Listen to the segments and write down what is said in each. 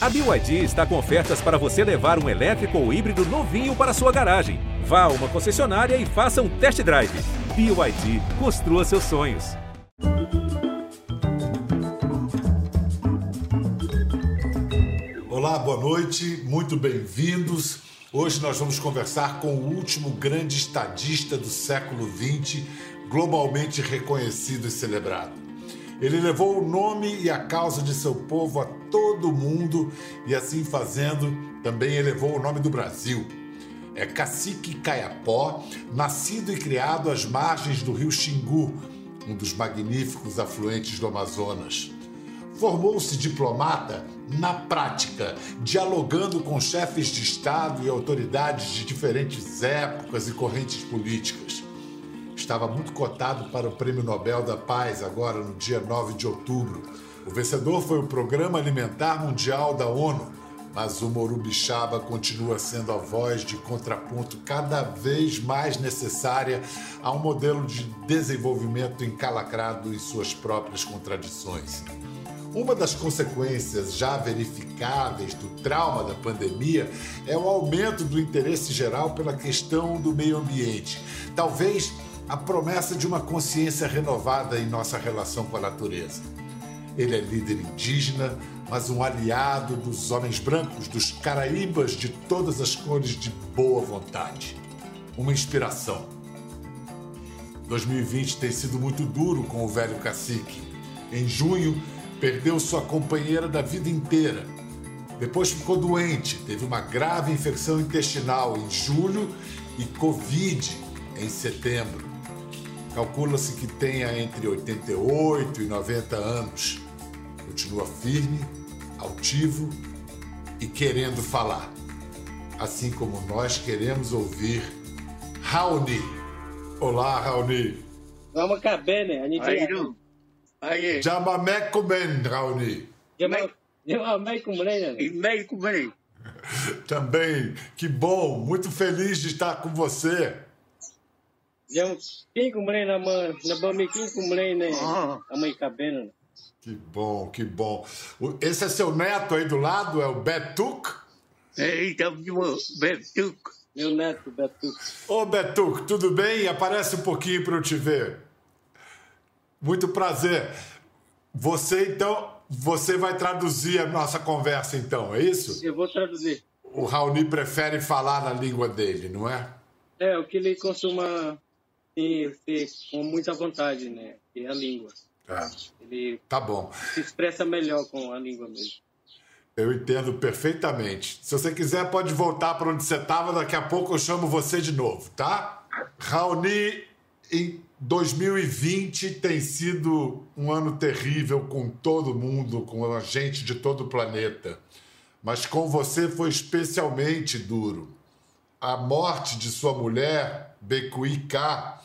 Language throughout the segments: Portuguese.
A BYD está com ofertas para você levar um elétrico ou híbrido novinho para sua garagem. Vá a uma concessionária e faça um test drive. BYD, construa seus sonhos. Olá, boa noite, muito bem-vindos. Hoje nós vamos conversar com o último grande estadista do século XX, globalmente reconhecido e celebrado. Ele levou o nome e a causa de seu povo a todo mundo e, assim fazendo, também elevou o nome do Brasil. É Cacique Caiapó, nascido e criado às margens do rio Xingu, um dos magníficos afluentes do Amazonas. Formou-se diplomata na prática, dialogando com chefes de Estado e autoridades de diferentes épocas e correntes políticas. Estava muito cotado para o Prêmio Nobel da Paz, agora no dia 9 de outubro. O vencedor foi o Programa Alimentar Mundial da ONU, mas o Morubixaba continua sendo a voz de contraponto cada vez mais necessária a um modelo de desenvolvimento encalacrado em suas próprias contradições. Uma das consequências já verificáveis do trauma da pandemia é o aumento do interesse geral pela questão do meio ambiente. Talvez a promessa de uma consciência renovada em nossa relação com a natureza. Ele é líder indígena, mas um aliado dos homens brancos, dos caraíbas de todas as cores de boa vontade. Uma inspiração. 2020 tem sido muito duro com o velho cacique. Em junho, perdeu sua companheira da vida inteira. Depois ficou doente, teve uma grave infecção intestinal em julho e Covid em setembro. Calcula-se que tenha entre 88 e 90 anos. Continua firme, altivo e querendo falar. Assim como nós queremos ouvir Raoni. Olá, Raoni. Vamos caber, né? A gente? Aí, Jamamé Kumen, Raoni. Né? e meio com bem. Também, que bom, muito feliz de estar com você. Com mulher na mão, na bami quem com mulher, né? Ah. A mãe cabendo. Que bom, que bom. Esse é seu neto aí do lado, é o de boa. Bem, tu. Meu neto, Beto. Ô Betuk, tudo bem? Aparece um pouquinho para eu te ver. Muito prazer. Você então, você vai traduzir a nossa conversa então, é isso? Eu vou traduzir. O Raoni prefere falar na língua dele, não é? É, o que ele costuma ter, ter com muita vontade, né? Que é a língua. É, Ele tá bom. se expressa melhor com a língua mesmo. Eu entendo perfeitamente. Se você quiser, pode voltar para onde você estava. Daqui a pouco eu chamo você de novo, tá? Raoni, em 2020 tem sido um ano terrível com todo mundo, com a gente de todo o planeta. Mas com você foi especialmente duro. A morte de sua mulher, Bekui K,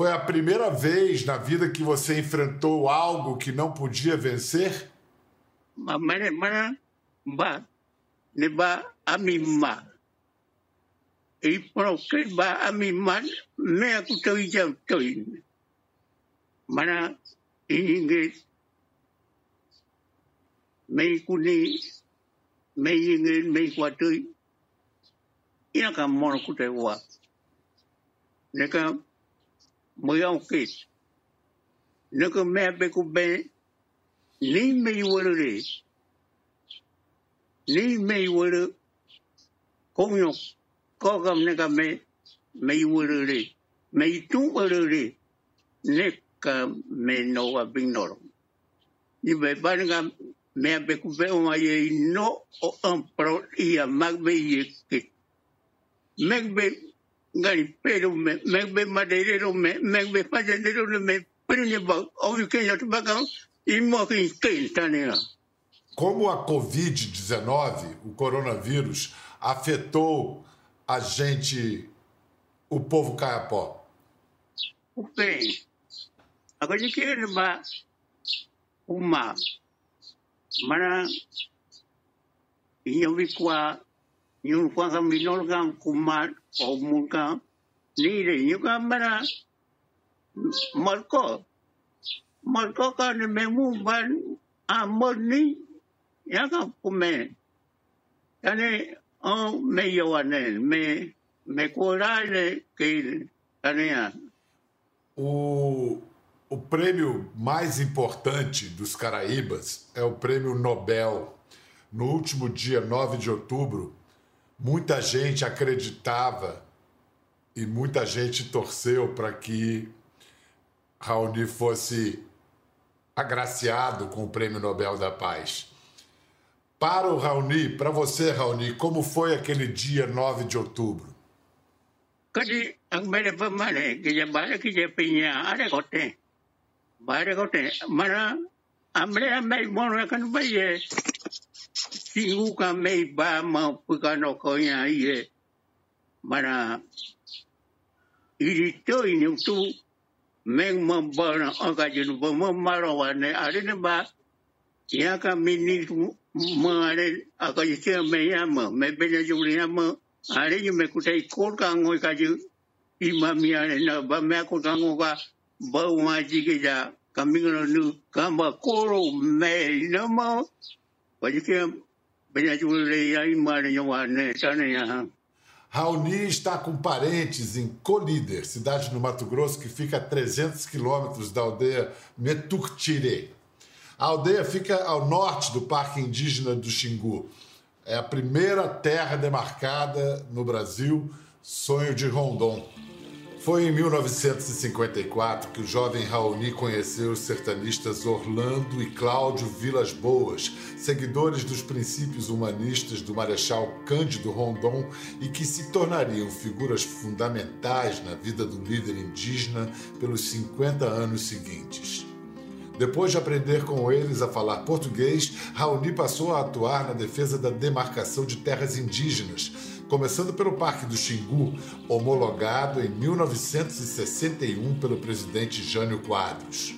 foi a primeira vez na vida que você enfrentou algo que não podia vencer? Ma mana mana ba. E ba me. Mana me me me wa. Ne ka mo yau kit. Ne ka me be ku be ni me were re ni me were ko yo ko gam ne ka me me were re me tu were re ne ka me no wa bing no ni be ba ne ka me be ku be o ma ye no o am pro i a mag be ye ke meg pero me meg be madeiro me meg be fazendeiro me prene ba o que ya tu ba ka e morre instantânea. Como a Covid-19, o coronavírus, afetou a gente, o povo caiapó? Bem, agora eu quero levar uma, mas eu vi eu qua que me não gan kumar ou munga, nem ele, eu gan mara, marco, marco ka ne me mu ban a morni, ya ka kume, Tane, o me yo ane, me, me corale que tane O, o prêmio mais importante dos Caraíbas é o prêmio Nobel. No último dia 9 de outubro, muita gente acreditava e muita gente torceu para que Raoni fosse agraciado com o Prêmio Nobel da Paz. Para o Raoni, para você, Raoni, como foi aquele dia 9 de outubro? Kasi ang mere pa mane, kaya bala kaya pinya, are kote. Bare kote, mara, amre amay mono kan ba ye. Singu ka may ba ma pukano ko ya ye. Mara, irito ini tu meng mambana aga jenu ba marawane, are ne ba, ya ka mini ma are aga jenu me ya ma, me benya juli ya ma, are you me kutai kor ka ngoi ka ju i ma mi are na ba me ko ka ngo ka ba ma ji ke ja ka mi no nu ka ma koro me no ma ba ji ke benya ju le ya i ma ne wa ne ta ne ya Raoni está com parentes em Colíder, cidade no Mato Grosso que fica a 300 quilômetros da aldeia Metuctire. A aldeia fica ao norte do Parque Indígena do Xingu. É a primeira terra demarcada no Brasil, sonho de Rondon. Foi em 1954 que o jovem Raoni conheceu os sertanistas Orlando e Cláudio Vilas Boas, seguidores dos princípios humanistas do Marechal Cândido Rondon e que se tornariam figuras fundamentais na vida do líder indígena pelos 50 anos seguintes. Depois de aprender com eles a falar português, Raoni passou a atuar na defesa da demarcação de terras indígenas, começando pelo Parque do Xingu, homologado em 1961 pelo presidente Jânio Quadros.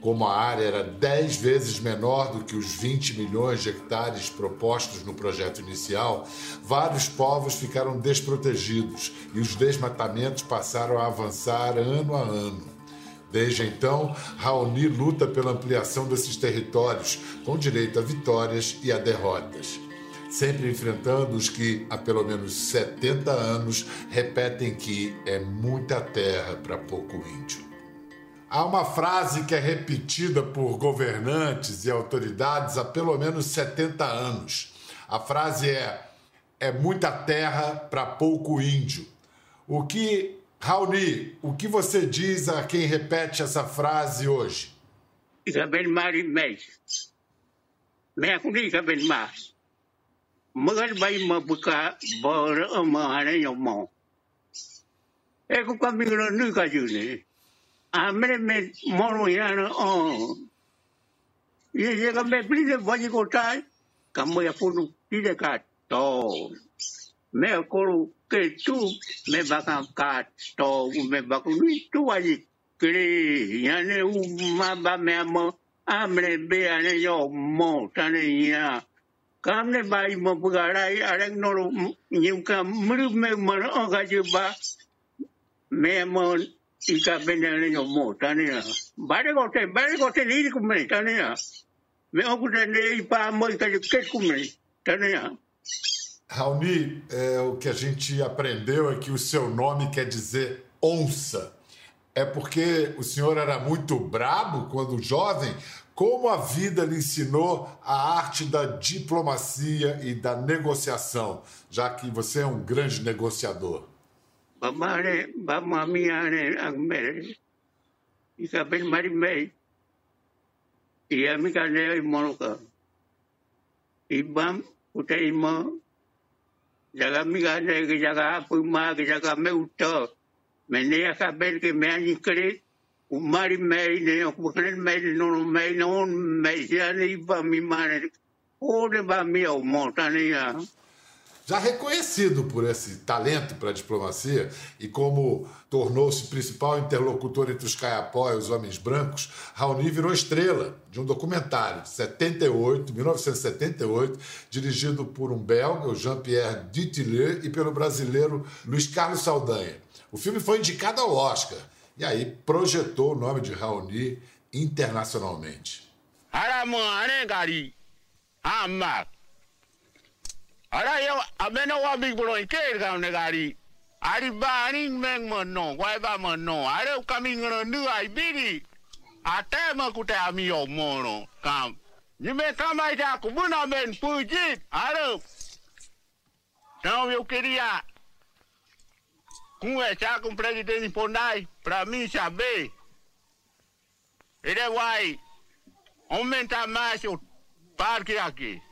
Como a área era 10 vezes menor do que os 20 milhões de hectares propostos no projeto inicial, vários povos ficaram desprotegidos e os desmatamentos passaram a avançar ano a ano. Desde então, Raoni luta pela ampliação desses territórios, com direito a vitórias e a derrotas. Sempre enfrentando os que, há pelo menos 70 anos, repetem que é muita terra para pouco índio. Há uma frase que é repetida por governantes e autoridades há pelo menos 70 anos. A frase é: é muita terra para pouco índio. O que Raoni, o que você diz a quem repete essa frase hoje? Isabel Mari Mes. Me kuni Isabel Mas. Magal bai mabuka bor ma ane yo mo. E ko kami no nu ka ju ne. Amre me moro ya no o. Ye ye ka me pli de vaji ko tai. Kamo ya punu ti de ka to. Me ko que tu me baka ka to me baku ni tu aji kre ya ne u ma ba me mo amre be ane yo mo tane ya kamne bai mo bugara i arek no nyu ka mru me mo o ga ju ba me mo ika bene ane yo mo tane ya bare go te bare go te ni ku me tane ya me o ku te ne pa mo ka ju ke ku me tane ya Raoni, é, o que a gente aprendeu é que o seu nome quer dizer onça. É porque o senhor era muito brabo quando jovem? Como a vida lhe ensinou a arte da diplomacia e da negociação, já que você é um grande negociador? Bamare, bamamiane, agmere. Isabel Marimei. E a minha é monoca. E bam, o teimo jaga mi ga jaga pu ma ke jaga me uto me ne ka bel ke me ani kre u mari me ne o ku kre me no no me no me ya ni ba mi ma ne o de ba mi o mo Já reconhecido por esse talento para a diplomacia e como tornou-se principal interlocutor entre os caiapó e os homens brancos, Raoni virou estrela de um documentário de 78, 1978, dirigido por um belga, o Jean-Pierre Dutilleux, e pelo brasileiro Luiz Carlos Saldanha. O filme foi indicado ao Oscar e aí projetou o nome de Raoni internacionalmente. Aramu ane gari. Amma. Ara yo amena wa big bro ke ga ne gari. Ari ba ni meng mo no, wa ba mo no. Ara kami ngono nu ai bigi. Ate ma ku te ami yo mo no. Kam. Ni me kama ja ku buna men pujit. Ara. Não, eu queria conversar com o presidente Pondai para mim saber. Ele vai aumentar mais o parque aqui.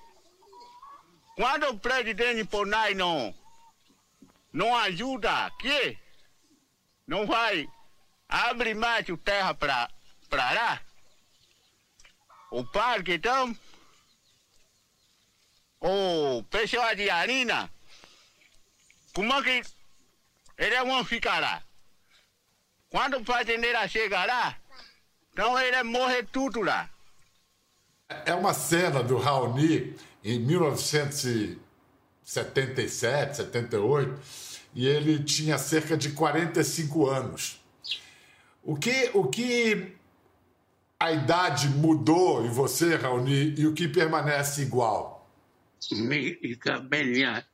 Quando o presidente Pondai não, não ajuda aqui, não vai abrir mais o terra para lá. O parque então, o pessoal de Arina, como é que eles vão ficar lá? Quando o fazendeiro chegar lá, então ele morre tudo lá. É uma cena do Raoni em 1977, 78, e ele tinha cerca de 45 anos. O que, o que a idade mudou em você, Raoni, e o que permanece igual? me aku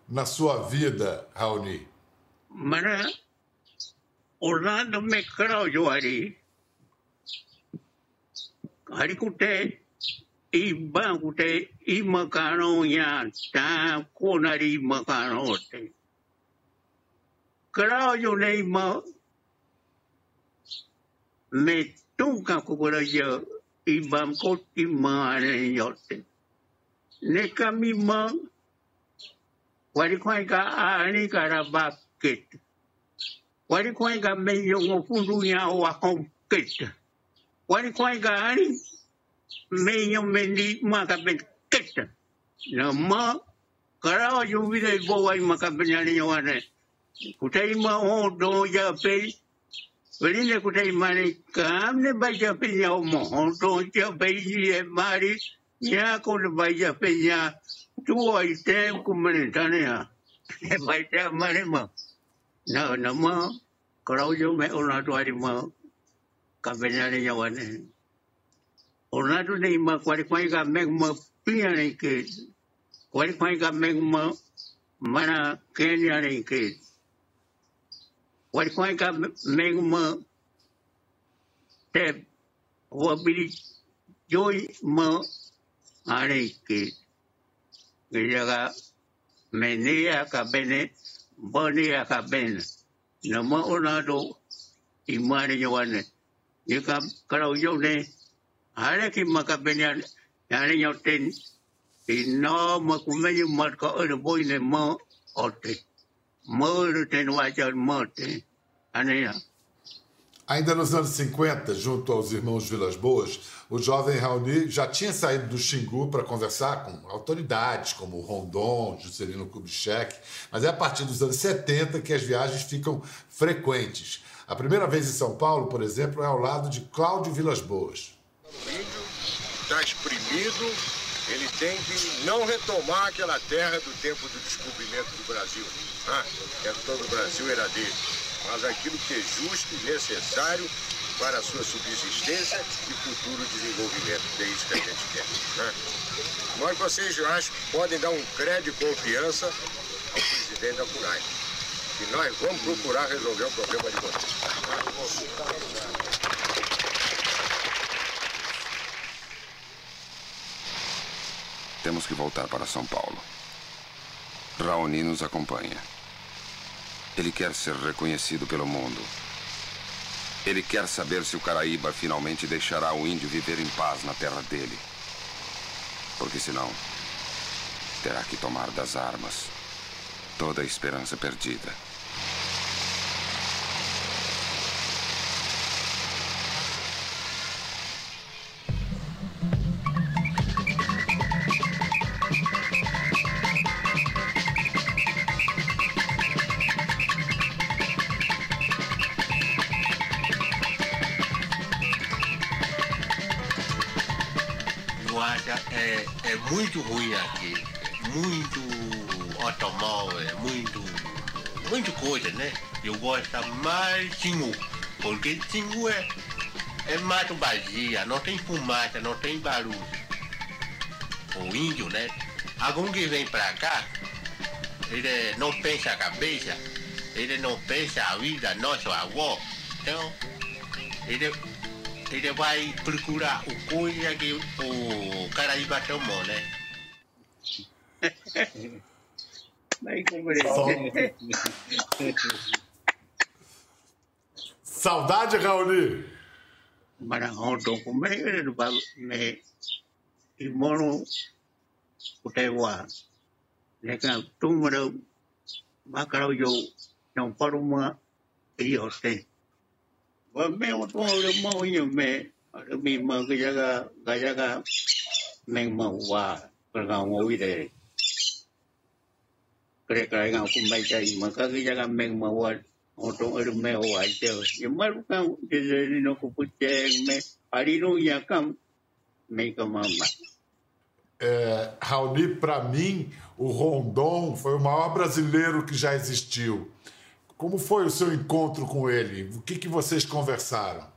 na sua vida, Raoni? Mana Orlando me Cláudio ali. Ali kute i ba kute i makano ya ta konari makano te. Cláudio nei ma me tunka kukura yo i bam koti ma ne yote. Ne kami ma wali kwai ka ani karabak ket. Wali kwai ka me yo ngo fundu ya wa hom ket. Wali kwai ka ani me yo mendi ma ka ben ket. Na ma kara yo vi dai bo wai ma ka ben ya ni yo ane. Kutai ma o do ya pe. Wali ne kutai ma ni kam ne ba ya pe ya mo ho do ya pe ye mari. Ya ko le ba ya pe ya. Tu ai te ku me tane ya. Ne ba ya ma ne ma. na na ma kalau yo me ona to ari ma ka benya ne ya wane ona to ne ma kwari kwai ka me ma pia ne ke kwari kwai ka me ma mana kenya ne ke kwari kwai ka me ma te wa bili joy ma ane ke ilaga menia ka bene bonia ka bene. No mo una do i mari yo ane. Ni ka kara yo ne hare ki ma ka bene yani yo ten i no mo ku me yo mar ka o bo ne mo ote mo ru ten wa cha mo te. Ane ya Ainda nos anos 50, junto aos irmãos Vilas Boas, o jovem Raoni já tinha saído do Xingu para conversar com autoridades como Rondon, Juscelino Kubitschek, mas é a partir dos anos 70 que as viagens ficam frequentes. A primeira vez em São Paulo, por exemplo, é ao lado de Cláudio Vilas Boas. O índio está exprimido, ele tem que não retomar aquela terra do tempo do descobrimento do Brasil. Ah, é todo o Brasil era dele mas aquilo que é justo e necessário para a sua subsistência e futuro desenvolvimento, é isso que a gente quer. Né? Mas vocês, eu acho, podem dar um crédito e confiança ao presidente da FUNAI. E nós vamos procurar resolver o problema de vocês. Temos que voltar para São Paulo. Raoni nos acompanha. Ele quer ser reconhecido pelo mundo. Ele quer saber se o Caraíba finalmente deixará o índio viver em paz na terra dele. Porque senão, terá que tomar das armas. Toda a esperança perdida. É muito ruim aqui. Muito automóvel, é muito. muita coisa, né? Eu gosto mais de Xingu, porque Xingu é, é mato vazia, não tem fumaça, não tem barulho. O índio, né? Algum que vem pra cá, ele não pensa a cabeça, ele não pensa a vida, nosso avô. Então, ele, ele vai procurar o coisa que o Caraíba tomou, né? Saudade, Raoni? Marahondo kumere ba me imono kutewa neka tumero makarau yo não para uma ioste ba o me me me É, Raoni, para mim, o Rondon foi o maior brasileiro que já existiu. Como foi o seu encontro com ele? O que, que vocês conversaram?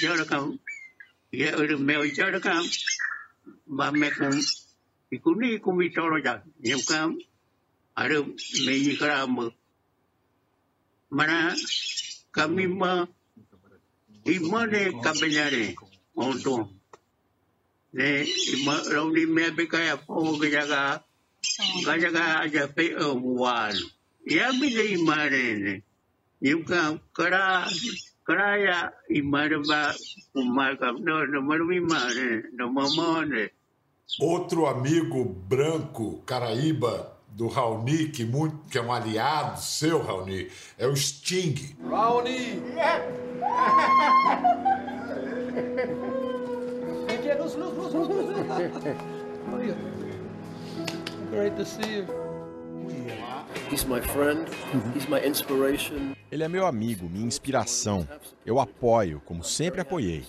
Jora kam, ya ori meo jora kam, ba me kum, ikuni kumi toro ja, nyam kam, are me yikara mo. Mana kami ma, imane kabenyare, onto. Ne, ima rauni me bekaya po gajaga, aja pe omuan. Ya mi de imare ne. Yuka kara karaya imarba umarga no no marmi mare no mamone Outro amigo branco, Caraíba, do Raoni, que, muito, que é um aliado seu, Raoni, é o Sting. Raoni! Great to see you. He's my friend, he's my inspiration. Ele é meu amigo, minha inspiração. Eu apoio, como sempre apoiei.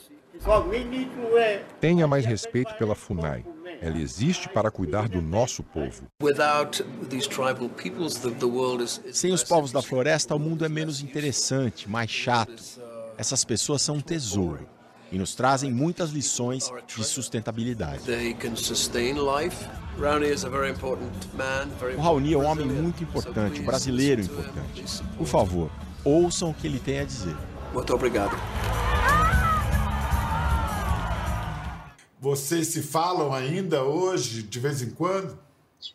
Tenha mais respeito pela FUNAI. Ela existe para cuidar do nosso povo. Without these tribal peoples, the, the world is, is Sem os povos da floresta, o mundo é menos interessante, mais chato. Essas pessoas são um tesouro e nos trazem muitas lições de sustentabilidade. they can sustain life. Rowney is a very important man, very O Raoni é um homem muito importante, um brasileiro importante. Por favor, ouçam o que ele tem a dizer. Muito obrigado. Vocês se falam ainda hoje, de vez em quando?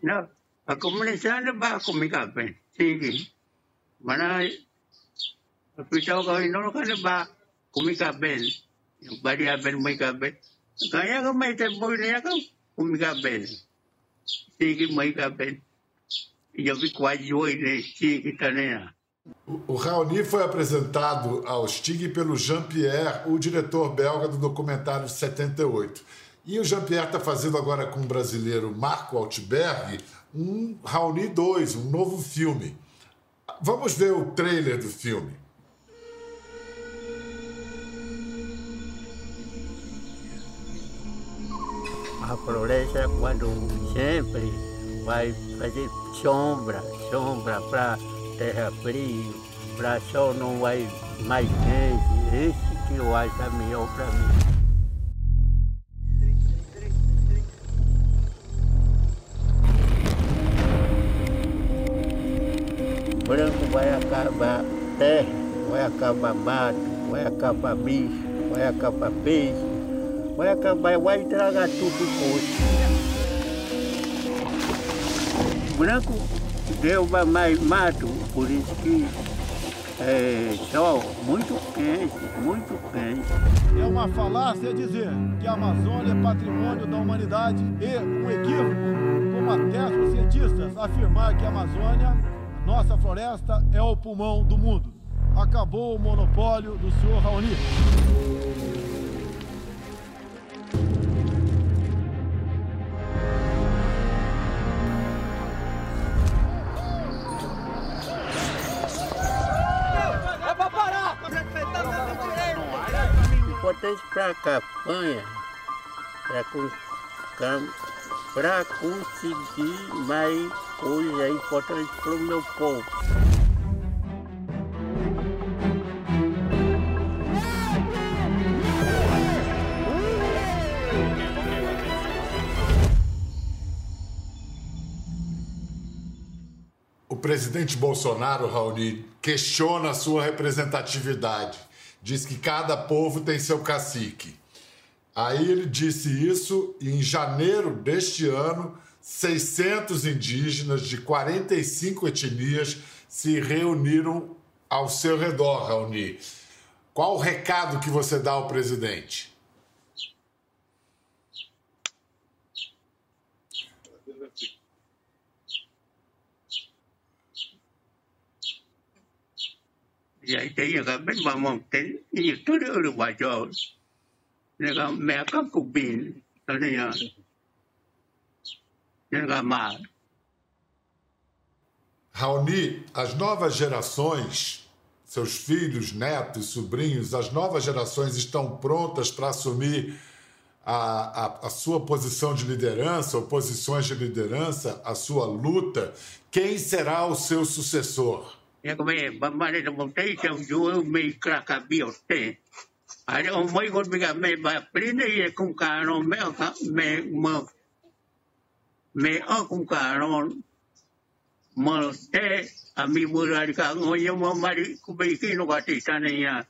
no ako mene ba ko mi ka pen sige mana pitaw ka ino ka na ba ko mi ka ben bari a ben mai ka ben kaya ka mai te boy ne ka ko mi ka ben sige mai ka ben eu vi quase oi ne sige tanena O Raoni foi apresentado ao Sting pelo Jean-Pierre, o diretor belga do documentário de 78. E o Jean-Pierre está fazendo agora com o brasileiro Marco Altberg um Raoni 2, um novo filme. Vamos ver o trailer do filme. A floresta quando sempre vai fazer sombra, sombra para terra fria, para sol não vai mais quente. Esse que eu acho é melhor para mim. Branco vai acabar terra, vai acabar mato, vai acabar bicho, vai acabar peixe, vai acabar, vai tragar tudo coisa. Branco deu mais mato, por isso que é sol muito quente, muito quente. É uma falácia dizer que a Amazônia é patrimônio da humanidade e um equívoco, como atestam os cientistas, afirmar que a Amazônia, nossa floresta, é o pulmão do mundo. Acabou o monopólio do senhor Raoni. Importante para a campanha, para conseguir mais coisas é importantes para o meu povo. O presidente Bolsonaro, Raoni, questiona a sua representatividade. Diz que cada povo tem seu cacique. Aí ele disse isso e em janeiro deste ano, 600 indígenas de 45 etnias se reuniram ao seu redor, Raoni. Qual o recado que você dá ao presidente? dạy thể như cả bích vào mong tính như tôi đưa được bà cho nên là mẹ các Raoni, as novas gerações seus filhos, netos, sobrinhos, as novas gerações estão prontas para assumir a, a, a, sua posição de liderança ou posições de liderança, a sua luta? Quem será o seu sucessor? Ada umai kon biga me ba prine ye kum ka no me ka me mo me o kum ka no mo te a mi burari ka ngo ye mo mari ku be ki no ka ti tane ya.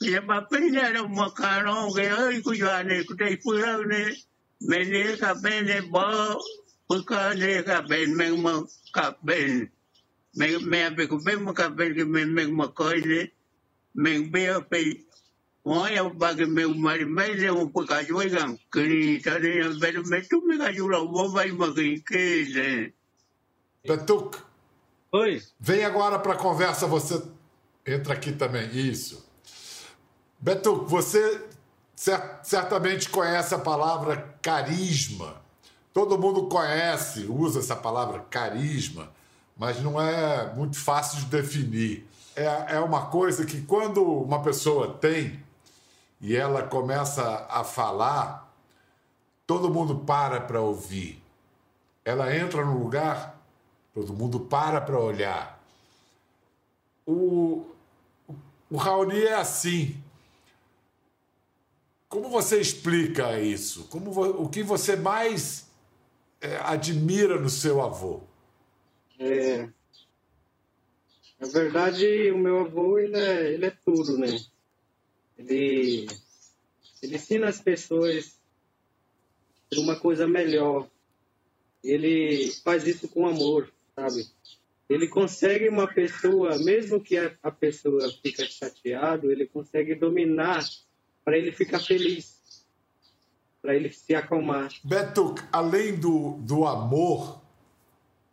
Ye ba prine ro mo ka no ge ai ku ya ne ku te pu ra ne me ne ka be ne ba pu ka ne ka be me mo ka be me me mo ka be me me ko ne me be pe Moya bagi me mari mai le mo pa ka joi gam kri ta ne be me tu me ka jura mo vai ma que le. Petuc. Oi. Vem agora para a conversa, você entra aqui também. Isso. Betuc, você certamente conhece a palavra carisma. Todo mundo conhece, usa essa palavra carisma, mas não é muito fácil de definir. É, é uma coisa que quando uma pessoa tem, e ela começa a falar, todo mundo para para ouvir. Ela entra no lugar, todo mundo para para olhar. O, o Raoni é assim. Como você explica isso? Como o que você mais é, admira no seu avô? É, na verdade, o meu avô ele é, ele é tudo, né? Ele, ele ensina as pessoas por uma coisa melhor. Ele faz isso com amor, sabe? Ele consegue uma pessoa, mesmo que a, pessoa fica chateado, ele consegue dominar para ele ficar feliz, para ele se acalmar. Beto, além do, do amor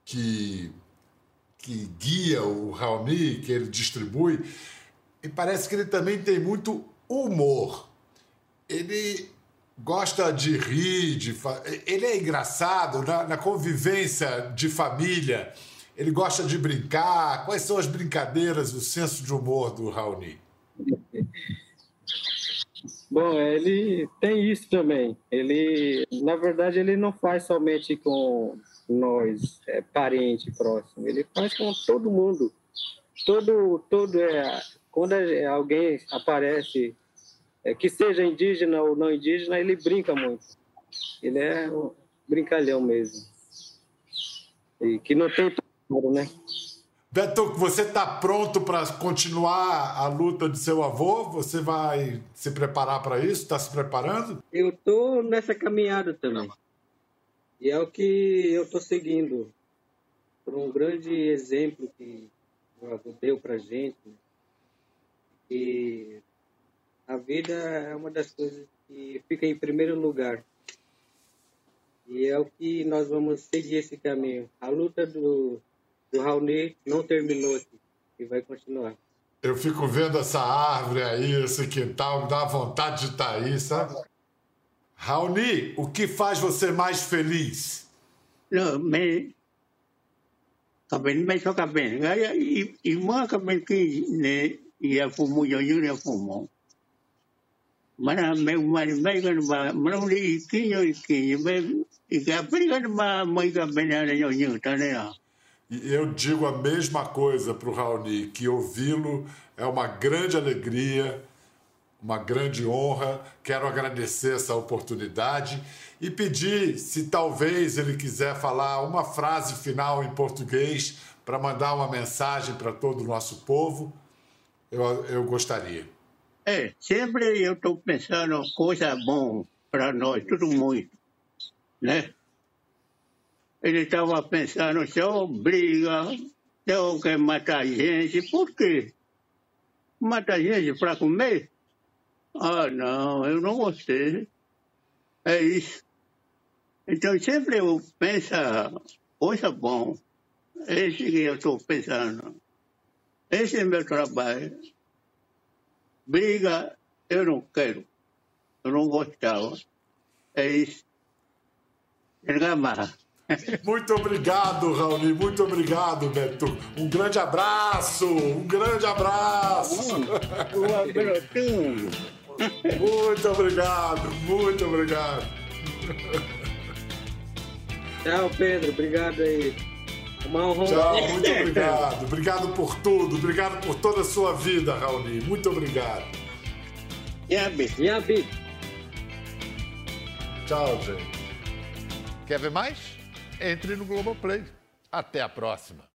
que, que guia o Raoni, que ele distribui, e parece que ele também tem muito humor. Ele gosta de rir, de fa... ele é engraçado na, na, convivência de família. Ele gosta de brincar. Quais são as brincadeiras, o senso de humor do Raoni? Bom, ele tem isso também. Ele, na verdade, ele não faz somente com nós, é, parente próximo. Ele faz com todo mundo. Todo, todo é, quando alguém aparece, é, que seja indígena ou não indígena, ele brinca muito. Ele é um brincalhão mesmo. E que não tem tudo, né? Beto, você está pronto para continuar a luta de seu avô? Você vai se preparar para isso? Está se preparando? Eu estou nessa caminhada também. E é o que eu estou seguindo. Por um grande exemplo que o avô deu para gente. E a vida é uma das coisas que fica em primeiro lugar. E é o que nós vamos seguir esse caminho. A luta do do Raoni não terminou aqui e vai continuar. Eu fico vendo essa árvore aí, esse quintal, me dá vontade de estar aí, sabe? Raoni, o que faz você mais feliz? Não, me... Kabin may so kabin. Gaya, ima kabin ki ne, ia fumo yo yun ia fumo. Mana meu marido vai mana li iquinho iquinho, bem, e que aplica numa mãe que benara nhonho, tá né? E eu digo a mesma coisa para o Raoni, que ouvi-lo é uma grande alegria, uma grande honra. Quero agradecer essa oportunidade e pedir se talvez ele quiser falar uma frase final em português para mandar uma mensagem para todo o nosso povo. Eu, eu gostaria. É, sempre eu estou pensando coisa boa para nós, tudo muito, né? Ele estava pensando, se eu se eu quero matar gente, por quê? Matar gente para comer? Ah, não, eu não gostei. É isso. Então sempre eu penso coisa bom. Esse que eu estou pensando. Esse é meu trabalho. Briga, eu não quero. Eu não gostava. É isso. Muito obrigado, Raoni. Muito obrigado, Beto. Um grande abraço. Um grande abraço. Muito obrigado. Muito obrigado. Tchau, Pedro. Obrigado aí. Uma honra. Tchau, muito obrigado. Obrigado por tudo. Obrigado por toda a sua vida, Raoni. Muito obrigado. Yabi. Yabi. Tchau, gente. Quer ver mais? Entre no Globoplay. Até a próxima.